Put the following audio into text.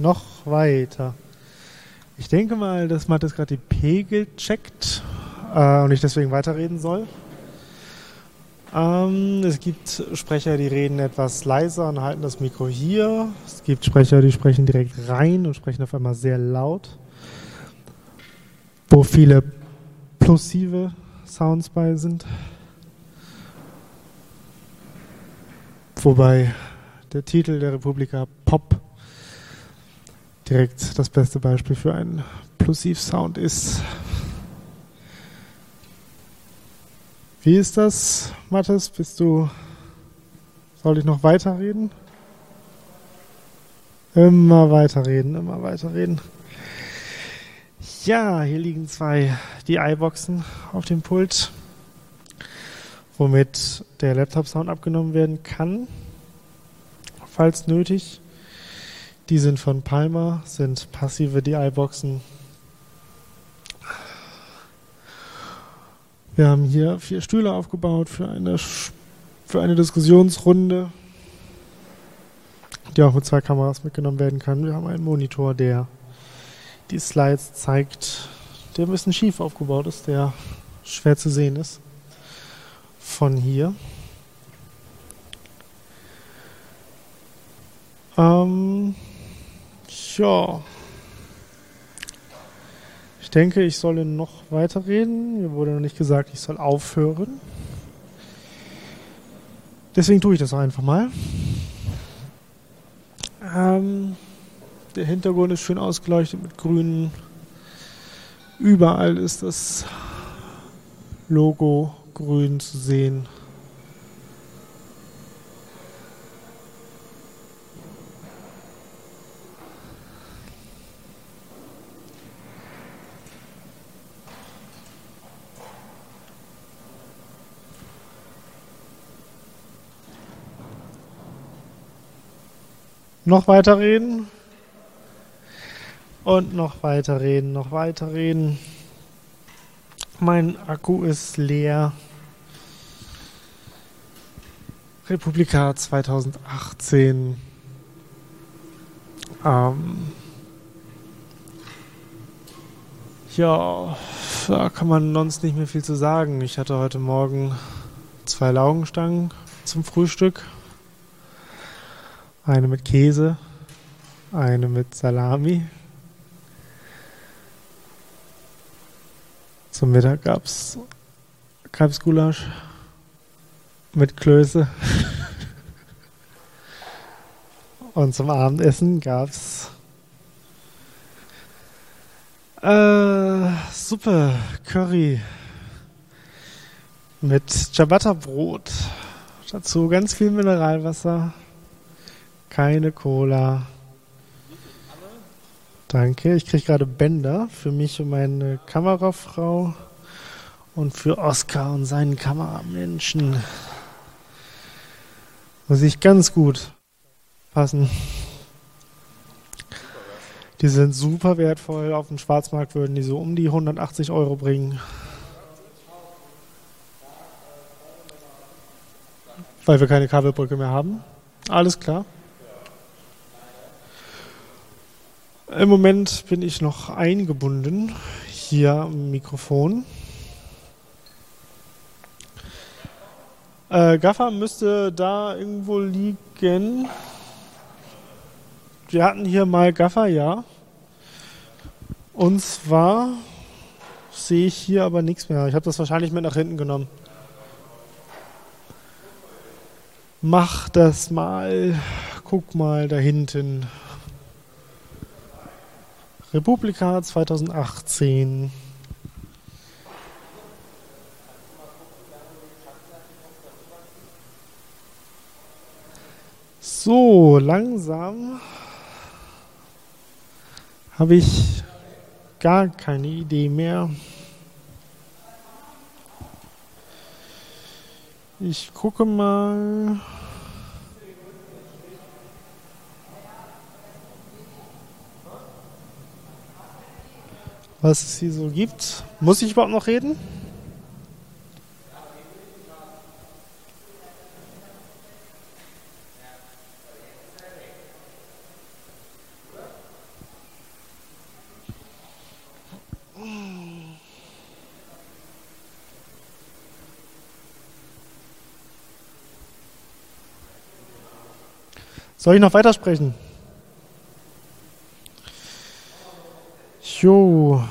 Noch weiter. Ich denke mal, dass Mathis gerade die Pegel checkt äh, und ich deswegen weiterreden soll. Ähm, es gibt Sprecher, die reden etwas leiser und halten das Mikro hier. Es gibt Sprecher, die sprechen direkt rein und sprechen auf einmal sehr laut. Wo viele plosive Sounds bei sind. Wobei der Titel der Republika Pop direkt das beste Beispiel für einen Plosiv-Sound ist. Wie ist das, Mathis? Bist du. Soll ich noch weiterreden? Immer weiterreden, immer weiterreden. Ja, hier liegen zwei DI-Boxen auf dem Pult, womit der Laptop-Sound abgenommen werden kann, falls nötig. Die sind von Palmer, sind passive DI-Boxen Wir haben hier vier Stühle aufgebaut für eine, für eine Diskussionsrunde, die auch mit zwei Kameras mitgenommen werden kann. Wir haben einen Monitor, der die Slides zeigt, der ein bisschen schief aufgebaut ist, der schwer zu sehen ist. Von hier. Ähm, ja. Ich denke, ich solle noch weiterreden. Mir wurde noch nicht gesagt, ich soll aufhören. Deswegen tue ich das einfach mal. Ähm, der Hintergrund ist schön ausgeleuchtet mit grünen. Überall ist das Logo grün zu sehen. Noch weiter reden. Und noch weiter reden, noch weiter reden. Mein Akku ist leer. Republika 2018. Ähm ja, da kann man sonst nicht mehr viel zu sagen. Ich hatte heute Morgen zwei Laugenstangen zum Frühstück. Eine mit Käse, eine mit Salami. Zum Mittag gab es Kalbsgulasch mit Klöße. Und zum Abendessen gab es äh, Suppe, Curry mit Ciabatta-Brot. Dazu ganz viel Mineralwasser keine Cola. Danke. Ich kriege gerade Bänder für mich und meine Kamerafrau und für Oskar und seinen Kameramenschen. Muss ich ganz gut passen. Die sind super wertvoll. Auf dem Schwarzmarkt würden die so um die 180 Euro bringen. Weil wir keine Kabelbrücke mehr haben. Alles klar. Im Moment bin ich noch eingebunden hier am Mikrofon. Äh, Gaffer müsste da irgendwo liegen. Wir hatten hier mal Gaffer, ja. Und zwar sehe ich hier aber nichts mehr. Ich habe das wahrscheinlich mit nach hinten genommen. Mach das mal. Guck mal da hinten. Republika 2018. So, langsam habe ich gar keine Idee mehr. Ich gucke mal. was es hier so gibt. Muss ich überhaupt noch reden? Soll ich noch weitersprechen? все